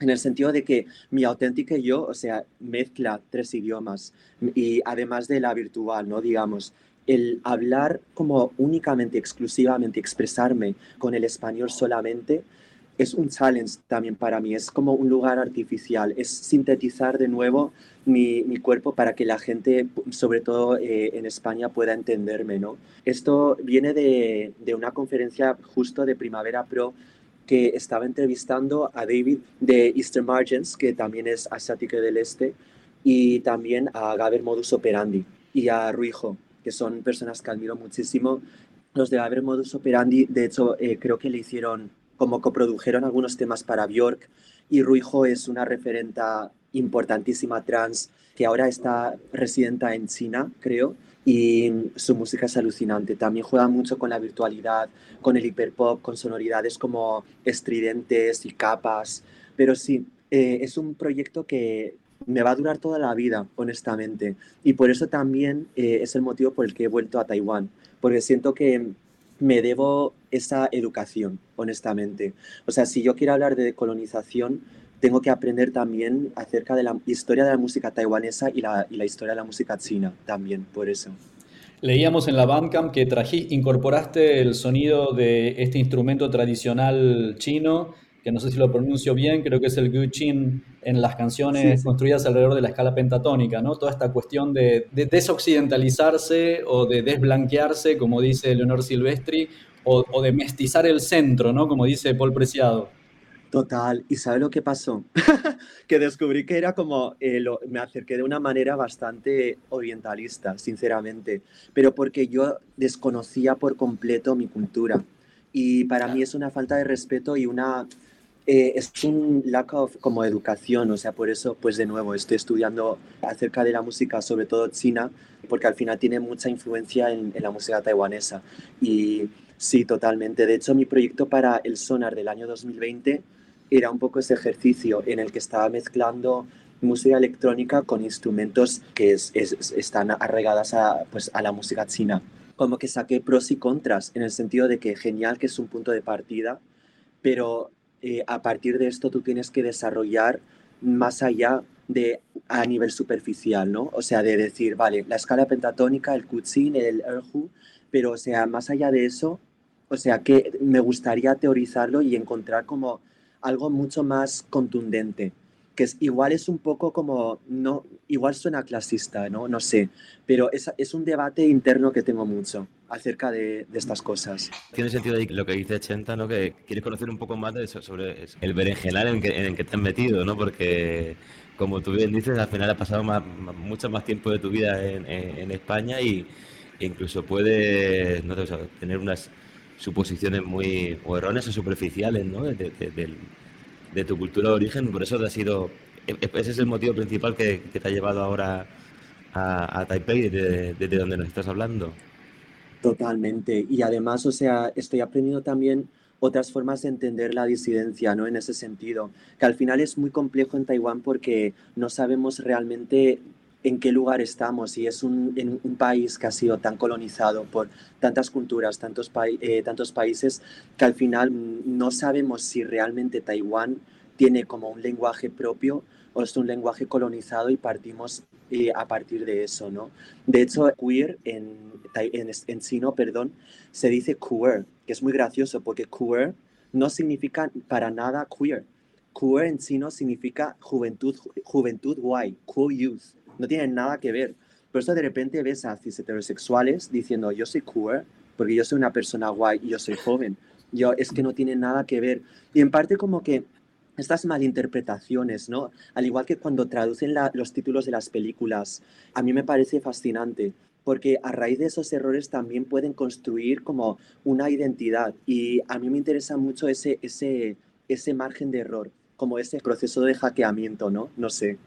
en el sentido de que mi auténtica yo, o sea, mezcla tres idiomas y además de la virtual, ¿no? Digamos, el hablar como únicamente, exclusivamente, expresarme con el español solamente, es un challenge también para mí, es como un lugar artificial, es sintetizar de nuevo mi, mi cuerpo para que la gente, sobre todo eh, en España, pueda entenderme, ¿no? Esto viene de, de, una conferencia justo de Primavera Pro que estaba entrevistando a David de Eastern Margins, que también es asiático del este, y también a Gaber Modus Operandi y a Ruijo, que son personas que admiro muchísimo. Los de Gaber Modus Operandi, de hecho, eh, creo que le hicieron como coprodujeron algunos temas para Björk y Ruijo es una referenta importantísima trans que ahora está residenta en China, creo, y su música es alucinante. También juega mucho con la virtualidad, con el hiperpop, con sonoridades como estridentes y capas. Pero sí, eh, es un proyecto que me va a durar toda la vida, honestamente. Y por eso también eh, es el motivo por el que he vuelto a Taiwán, porque siento que me debo esa educación, honestamente. O sea, si yo quiero hablar de colonización, tengo que aprender también acerca de la historia de la música taiwanesa y la, y la historia de la música china también, por eso. Leíamos en la Bandcamp que trajiste, incorporaste el sonido de este instrumento tradicional chino que no sé si lo pronuncio bien, creo que es el Guchin en las canciones construidas alrededor de la escala pentatónica, ¿no? Toda esta cuestión de, desoccidentalizarse o de desblanquearse, como dice Leonor Silvestri, o, de mestizar el centro, ¿no? Como dice Paul Preciado. Total, ¿y sabe lo que pasó? que descubrí que era como, eh, me acerqué de una manera bastante orientalista, sinceramente, pero porque yo desconocía por completo mi cultura. Y para mí es una falta de respeto y una eh, es un lack of como educación, o sea, por eso, pues de nuevo, estoy estudiando acerca de la música, sobre todo china, porque al final tiene mucha influencia en, la música taiwanesa. Y sí, totalmente. De hecho, mi proyecto para el Sonar del año 2020 era un poco ese ejercicio en el que estaba mezclando música electrónica con instrumentos que están arraigadas a, pues, a la música china. Como que saqué pros y contras, en el sentido de que genial que es un punto de partida, pero eh, a partir de esto tú tienes que desarrollar más allá de a nivel superficial, ¿no? O sea, de decir, vale, la escala pentatónica, el kutsin, el erhu, pero o sea, más allá de eso, o sea, que me gustaría teorizarlo y encontrar como algo mucho más contundente, que es, igual es un poco como, no, igual suena clasista, ¿no? No sé, pero es, es un debate interno que tengo mucho acerca de, estas cosas. Tiene sentido lo que dice Chenta, ¿no? Que quieres conocer un poco más de eso, sobre el berenjenal en, que, en el que te has metido, ¿no? Porque, como tú bien dices, al final has pasado más, mucho más tiempo de tu vida en, España y e incluso puedes no tener unas suposiciones muy o erróneas o superficiales, ¿no? De, de, de tu cultura de origen, por eso te ha sido, e, e, ese es el motivo principal que, te ha llevado ahora a, Taipei, desde, donde nos estás hablando. Totalmente, y además, o sea, estoy aprendiendo también otras formas de entender la disidencia, ¿no? En ese sentido, que al final es muy complejo en Taiwán porque no sabemos realmente en qué lugar estamos y es un, en un país que ha sido tan colonizado por tantas culturas, tantos, eh, tantos países, que al final no sabemos si realmente Taiwán tiene como un lenguaje propio o es un lenguaje colonizado y partimos eh, a partir de eso, ¿no? De hecho, queer en, en, en chino, perdón, se dice queer, que es muy gracioso porque queer no significa para nada queer. Queer en chino significa juventud, juventud guay, cool youth no tienen nada que ver. Por eso de repente ves a cis heterosexuales diciendo yo soy queer porque yo soy una persona guay y yo soy joven. Yo, es que no tiene nada que ver. Y en parte como que estas malinterpretaciones, ¿no? Al igual que cuando traducen los títulos de las películas, a mí me parece fascinante porque a raíz de esos errores también pueden construir como una identidad y a mí me interesa mucho ese, ese, ese margen de error, como ese proceso de hackeamiento, ¿no? No sé.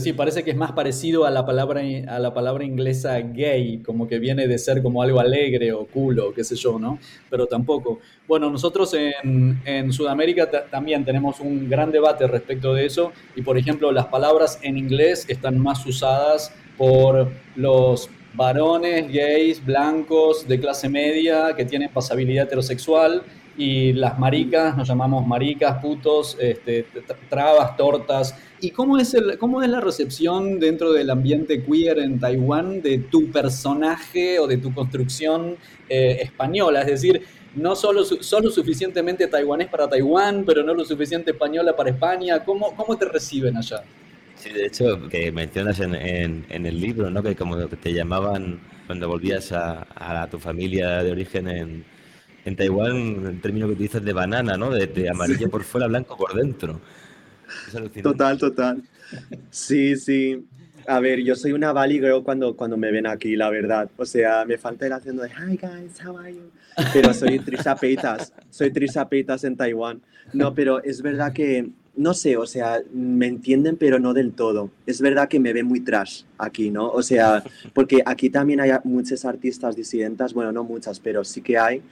Sí, parece que es más parecido a la palabra, a la palabra inglesa gay, como que viene de ser como algo alegre o culo, qué sé yo, ¿no? Pero tampoco. Bueno, nosotros en, en Sudamérica también tenemos un gran debate respecto de eso y, por ejemplo, las palabras en inglés están más usadas por los varones gays, blancos, de clase media, que tienen pasabilidad heterosexual y las maricas, nos llamamos maricas, putos, este, trabas, tortas. ¿Y cómo es, el, cómo es la recepción dentro del ambiente queer en Taiwán de tu personaje o de tu construcción eh, española? Es decir, no solo, solo suficientemente taiwanés para Taiwán, pero no lo suficiente española para España. ¿Cómo, cómo te reciben allá? Sí, de hecho, que mencionas en, en, el libro, ¿no? Que como te llamaban cuando volvías a, a tu familia de origen en, en Taiwán el término que utilizas de banana, ¿no? De, amarillo por fuera, blanco por dentro. Total, total. Sí, sí. A ver, yo soy una Valley Girl cuando, cuando me ven aquí, la verdad. O sea, me falta el haciendo de Hi guys, how are you? Pero soy Trisha Peitas, soy Trisha Peitas en Taiwán. No, pero es verdad que, no sé, o sea, me entienden, pero no del todo. Es verdad que me ven muy trash aquí, ¿no? O sea, porque aquí también hay muchas artistas disidentas, bueno, no muchas, pero sí que hay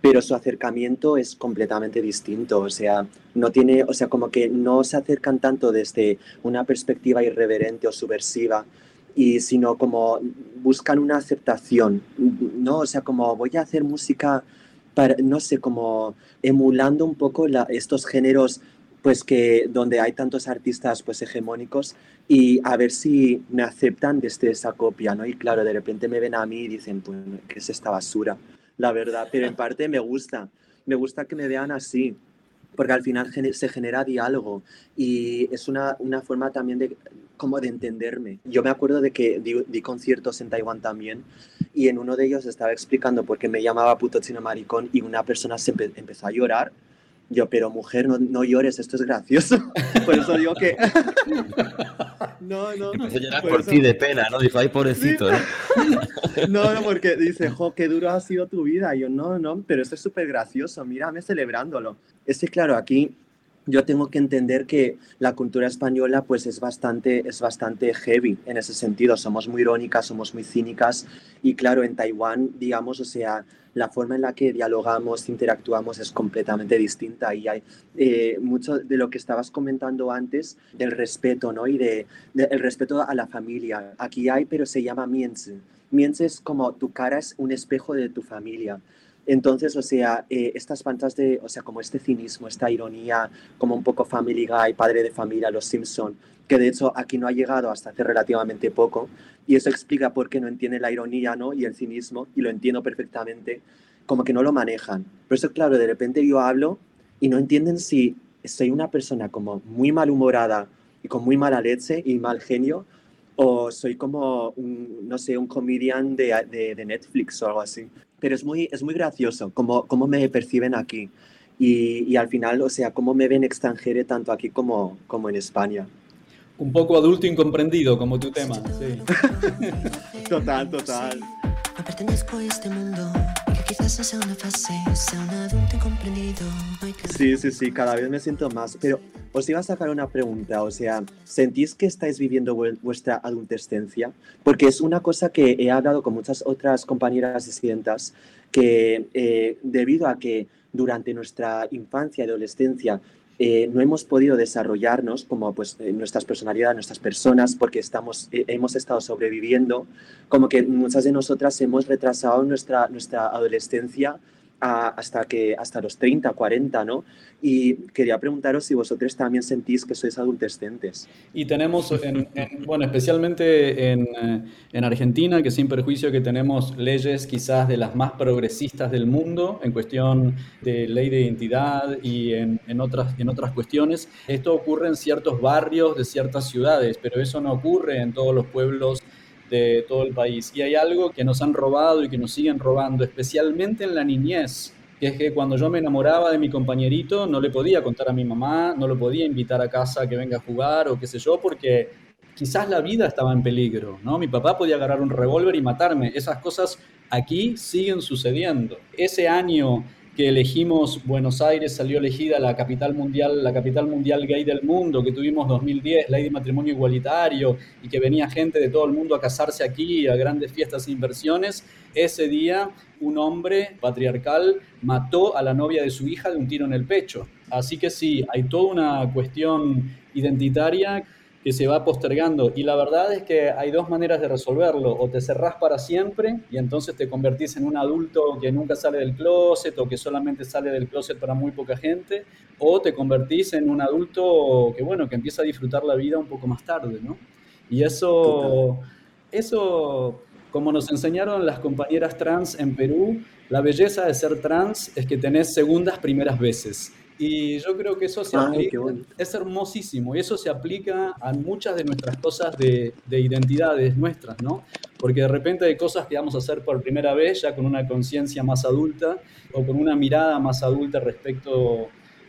pero su acercamiento es completamente distinto, o sea, no tiene, o sea, como que no se acercan tanto desde una perspectiva irreverente o subversiva, y sino como buscan una aceptación, ¿no? O sea, como voy a hacer música para, no sé, como emulando un poco estos géneros pues que donde hay tantos artistas pues hegemónicos y a ver si me aceptan desde esa copia, ¿no? Y claro, de repente me ven a mí y dicen, pues, ¿qué es esta basura? La verdad, pero en parte me gusta, me gusta que me vean así, porque al final se genera diálogo y es una, una forma también de como de entenderme. Yo me acuerdo de que di, conciertos en Taiwán también y en uno de ellos estaba explicando por qué me llamaba puto chino maricón y una persona se empezó a llorar yo, pero mujer, no, no llores, esto es gracioso. Por eso digo que. no, no. Empezó a llorar por, ti de pena, ¿no? Dijo, ay, pobrecito, ¿no? no, no, porque dice, jo, qué duro ha sido tu vida. Y yo, no, no, pero esto es súper gracioso, mírame celebrándolo. Es que, claro, aquí yo tengo que entender que la cultura española pues es bastante, es bastante heavy en ese sentido. Somos muy irónicas, somos muy cínicas y claro, en Taiwán, digamos, o sea, la forma en la que dialogamos, interactuamos es completamente distinta y hay eh, mucho de lo que estabas comentando antes del respeto, ¿no? Y de, el respeto a la familia. Aquí hay, pero se llama mienzi. Mienzi es como tu cara es un espejo de tu familia. Entonces, o sea, eh, estas pantas de, o sea, como este cinismo, esta ironía, como un poco Family Guy, padre de familia, Los Simpson, que de hecho aquí no ha llegado hasta hace relativamente poco, y eso explica por qué no entiende la ironía ¿no? y el cinismo, y lo entiendo perfectamente, como que no lo manejan. Por eso, claro, de repente yo hablo y no entienden si soy una persona como muy malhumorada y con muy mala leche y mal genio, o soy como, no sé, un comedian de, de, Netflix o algo así. Pero es muy, es muy gracioso cómo, cómo me perciben aquí. Y, y, al final, o sea, cómo me ven extranjero tanto aquí como, como en España. Un poco adulto incomprendido, como tu tema, sí. total, total. No pertenezco a este mundo, quizás sea una fase, sea un adulto. Sí, sí, sí, cada vez me siento más. Pero os iba a sacar una pregunta, o sea, ¿sentís que estáis viviendo vuestra adultescencia? Porque es una cosa que he hablado con muchas otras compañeras disidentas que eh, debido a que durante nuestra infancia y adolescencia eh, no hemos podido desarrollarnos como pues nuestras personalidades, nuestras personas, porque estamos, eh, hemos estado sobreviviendo, como que muchas de nosotras hemos retrasado nuestra, nuestra adolescencia hasta, que, hasta los 30, 40, ¿no? Y quería preguntaros si vosotros también sentís que sois adolescentes. Y tenemos, bueno, especialmente en, eh, en, Argentina, que sin perjuicio que tenemos leyes quizás de las más progresistas del mundo en cuestión de ley de identidad y en, en, otras, en otras cuestiones, esto ocurre en ciertos barrios de ciertas ciudades, pero eso no ocurre en todos los pueblos de todo el país. Y hay algo que nos han robado y que nos siguen robando, especialmente en la niñez, que es que cuando yo me enamoraba de mi compañerito no le podía contar a mi mamá, no lo podía invitar a casa que venga a jugar o qué sé yo, porque quizás la vida estaba en peligro, ¿no? Mi papá podía agarrar un revólver y matarme. Esas cosas aquí siguen sucediendo. Ese año que elegimos Buenos Aires, salió elegida la capital mundial, la capital mundial gay del mundo, que tuvimos 2010, ley de matrimonio igualitario, y que venía gente de todo el mundo a casarse aquí, a grandes fiestas e inversiones, ese día un hombre patriarcal mató a la novia de su hija de un tiro en el pecho. Así que sí, hay toda una cuestión identitaria que se va postergando. Y la verdad es que hay dos maneras de resolverlo. O te cerrás para siempre y entonces te convertís en un adulto que nunca sale del closet o que solamente sale del closet para muy poca gente. O te convertís en un adulto que, bueno, que empieza a disfrutar la vida un poco más tarde, ¿no? Y eso, eso, como nos enseñaron las compañeras trans en Perú, la belleza de ser trans es que tenés segundas primeras veces. Y yo creo que eso es hermosísimo y eso se aplica a muchas de nuestras cosas de, de, identidades nuestras, ¿no? Porque de repente hay cosas que vamos a hacer por primera vez ya con una conciencia más adulta o con una mirada más adulta respecto,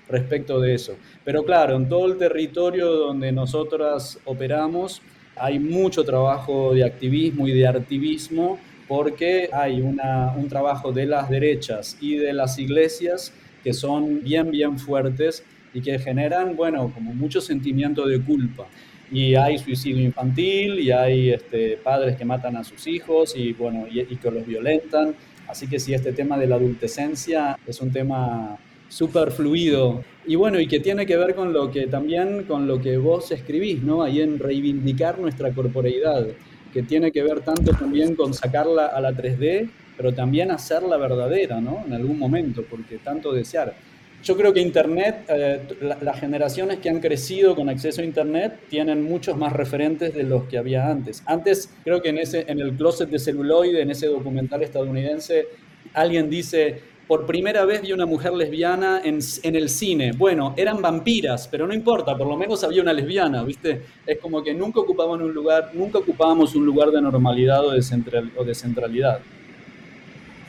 respecto de eso. Pero claro, en todo el territorio donde nosotras operamos hay mucho trabajo de activismo y de activismo porque hay una, un trabajo de las derechas y de las iglesias que son bien, bien fuertes y que generan, bueno, como mucho sentimiento de culpa. Y hay suicidio infantil y hay este, padres que matan a sus hijos y, bueno, y, que los violentan. Así que sí, este tema de la adultecencia es un tema súper fluido y bueno, y que tiene que ver con lo que también, con lo que vos escribís, ¿no? Ahí en reivindicar nuestra corporeidad, que tiene que ver tanto también con sacarla a la 3D pero también hacerla verdadera, ¿no? En algún momento, porque tanto desear. Yo creo que Internet, eh, las generaciones que han crecido con acceso a Internet tienen muchos más referentes de los que había antes. Antes, creo que en, ese, en el closet de celuloide, en ese documental estadounidense, alguien dice, por primera vez vi una mujer lesbiana en, en, el cine. Bueno, eran vampiras, pero no importa, por lo menos había una lesbiana, ¿viste? Es como que nunca ocupaban un lugar, nunca ocupábamos un lugar de normalidad o de, central, o de centralidad.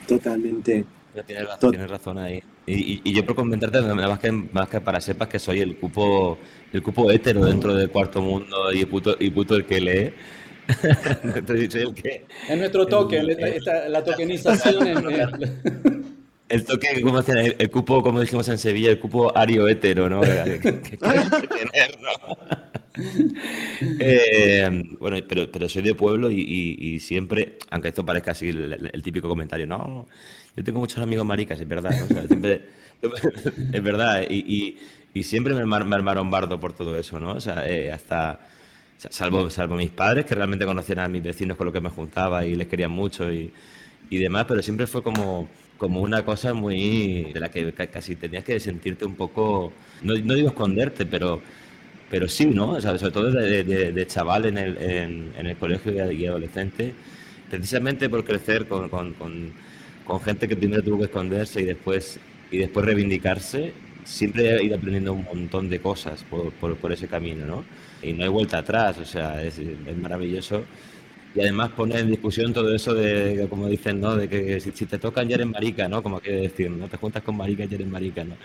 Totalmente. Tienes razón, tienes razón ahí. Y, y, yo por comentarte, más que, más que para sepas que soy el cupo, el cupo hétero dentro del cuarto mundo y puto, y puto el que lee. soy el que, es nuestro toque, la tokenización. el toque, ¿cómo hacen? El, cupo, como dijimos en Sevilla, el cupo ario hétero, ¿no? Eh, bueno, pero, pero soy de pueblo y, siempre, aunque esto parezca así el, típico comentario, no, yo tengo muchos amigos maricas, es verdad, es verdad, y, siempre me, me, armaron bardo por todo eso, ¿no? O sea, eh, hasta, salvo, salvo mis padres, que realmente conocían a mis vecinos con los que me juntaba y les querían mucho y, demás, pero siempre fue como como una cosa muy de la que casi tenías que sentirte un poco, no, no digo esconderte, pero pero sí, ¿no? sobre todo de, chaval en el, en, el colegio y adolescente, precisamente por crecer con, con, con, gente que primero tuvo que esconderse y después, y después reivindicarse, siempre he ido aprendiendo un montón de cosas por, por, por ese camino, ¿no? Y no hay vuelta atrás, o sea, es, es maravilloso y además pone en discusión todo eso de, como dicen, ¿no? De que si, te tocan ya eres marica, ¿no? Como quiere decir, ¿no? Te juntas con marica ya eres marica, ¿no?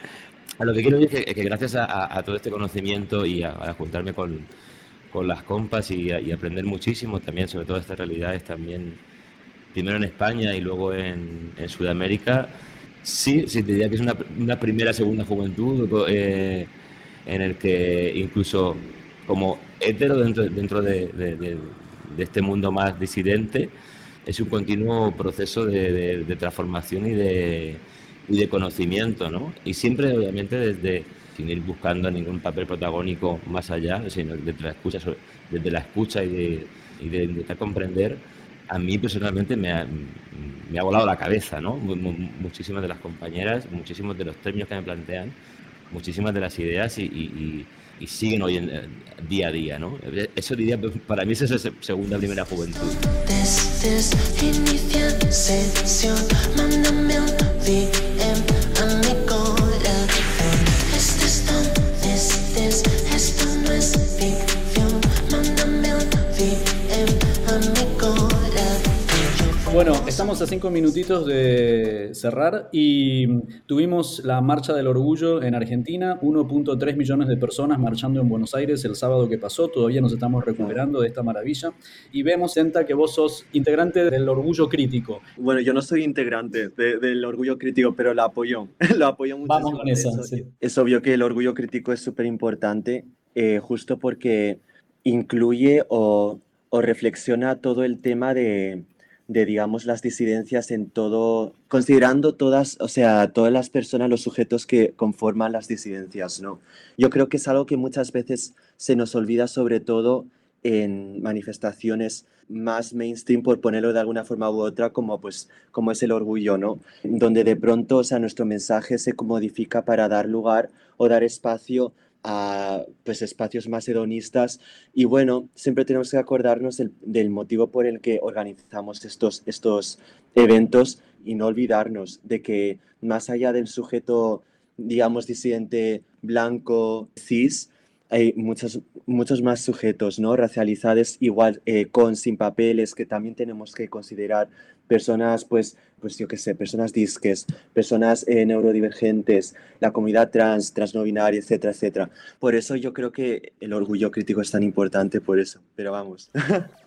A lo que quiero decir es que, gracias a, todo este conocimiento y a, juntarme con, con, las compas y, aprender muchísimo también sobre todas estas realidades también, primero en España y luego en, Sudamérica, sí, sí, te diría que es una, una primera, segunda juventud eh, en el que incluso como hetero dentro, dentro de, de de este mundo más disidente, es un continuo proceso de, transformación y de, y de conocimiento, ¿no? Y siempre, obviamente, desde, sin ir buscando ningún papel protagónico más allá, sino desde la escucha, desde la escucha y de, y de intentar comprender, a mí personalmente me ha, me ha volado la cabeza, ¿no? Muchísimas de las compañeras, muchísimos de los términos que me plantean, muchísimas de las ideas y, y, y siguen hoy en, eh, día a día, ¿no? Eso diría, para mí es esa segunda, primera juventud. Bueno, estamos a cinco minutitos de cerrar y tuvimos la Marcha del Orgullo en Argentina, 1.3 millones de personas marchando en Buenos Aires el sábado que pasó, todavía nos estamos recuperando de esta maravilla y vemos, Senta, que vos sos integrante del Orgullo Crítico. Bueno, yo no soy integrante del Orgullo Crítico, pero la apoyo, lo apoyo mucho. Vamos con eso, Es obvio que el Orgullo Crítico es súper importante, eh, justo porque incluye o, o reflexiona todo el tema de de, digamos, las disidencias en todo, considerando todas, o sea, todas las personas, los sujetos que conforman las disidencias, ¿no? Yo creo que es algo que muchas veces se nos olvida, sobre todo en manifestaciones más mainstream, por ponerlo de alguna forma u otra, como, pues, como es el orgullo, ¿no? Donde de pronto, o sea, nuestro mensaje se modifica para dar lugar o dar espacio a pues, espacios más hedonistas. Y bueno, siempre tenemos que acordarnos del, motivo por el que organizamos estos, estos eventos y no olvidarnos de que más allá del sujeto, digamos, disidente blanco, cis, hay muchos, muchos más sujetos ¿no? racializados, igual eh, con, sin papeles, que también tenemos que considerar personas, pues, pues yo qué sé, personas disques, personas eh, neurodivergentes, la comunidad trans, trans no binaria, etcétera, etcétera. Por eso yo creo que el orgullo crítico es tan importante, por eso, pero vamos.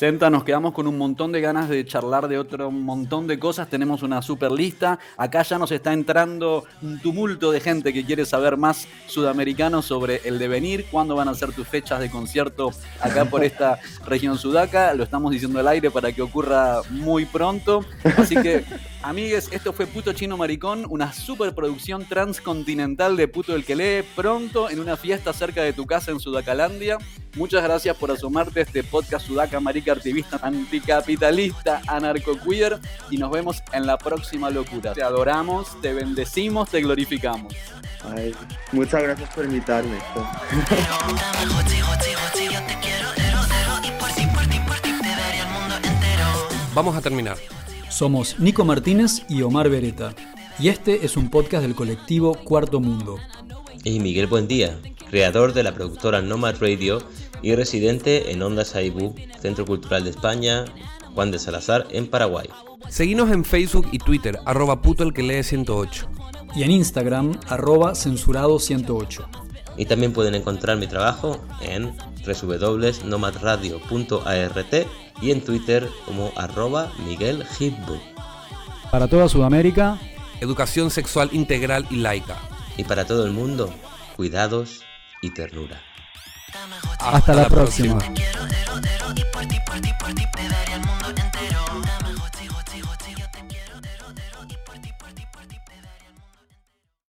Tenta, nos quedamos con un montón de ganas de charlar de otro montón de cosas. Tenemos una super lista. Acá ya nos está entrando un tumulto de gente que quiere saber más sudamericano sobre el devenir, cuándo van a ser tus fechas de concierto acá por esta región sudaca. Lo estamos diciendo al aire para que ocurra muy pronto. Así que, amigues, esto fue Puto Chino Maricón, una superproducción transcontinental de Puto el que lee pronto en una fiesta cerca de tu casa en Sudacalandia. Muchas gracias por asomarte a este podcast Sudaca Marica Activista Anticapitalista Anarcoqueer y nos vemos en la próxima locura. Te adoramos, te bendecimos, te glorificamos. muchas gracias por invitarme. Vamos a terminar. Somos Nico Martínez y Omar Beretta. Y este es un podcast del colectivo Cuarto Mundo. Y Miguel Buendía, creador de la productora Nomad Radio y residente en Onda Saibú, Centro Cultural de España, Juan de Salazar, en Paraguay. Seguinos en Facebook y Twitter, arroba puto el que lee 108. Y en Instagram, arroba censurado 108. Y también pueden encontrar mi trabajo en www.nomadradio.art y en Twitter como arroba Miguel Para toda Sudamérica, educación sexual integral y laica. Y para todo el mundo, cuidados y ternura. Hasta, la, próxima.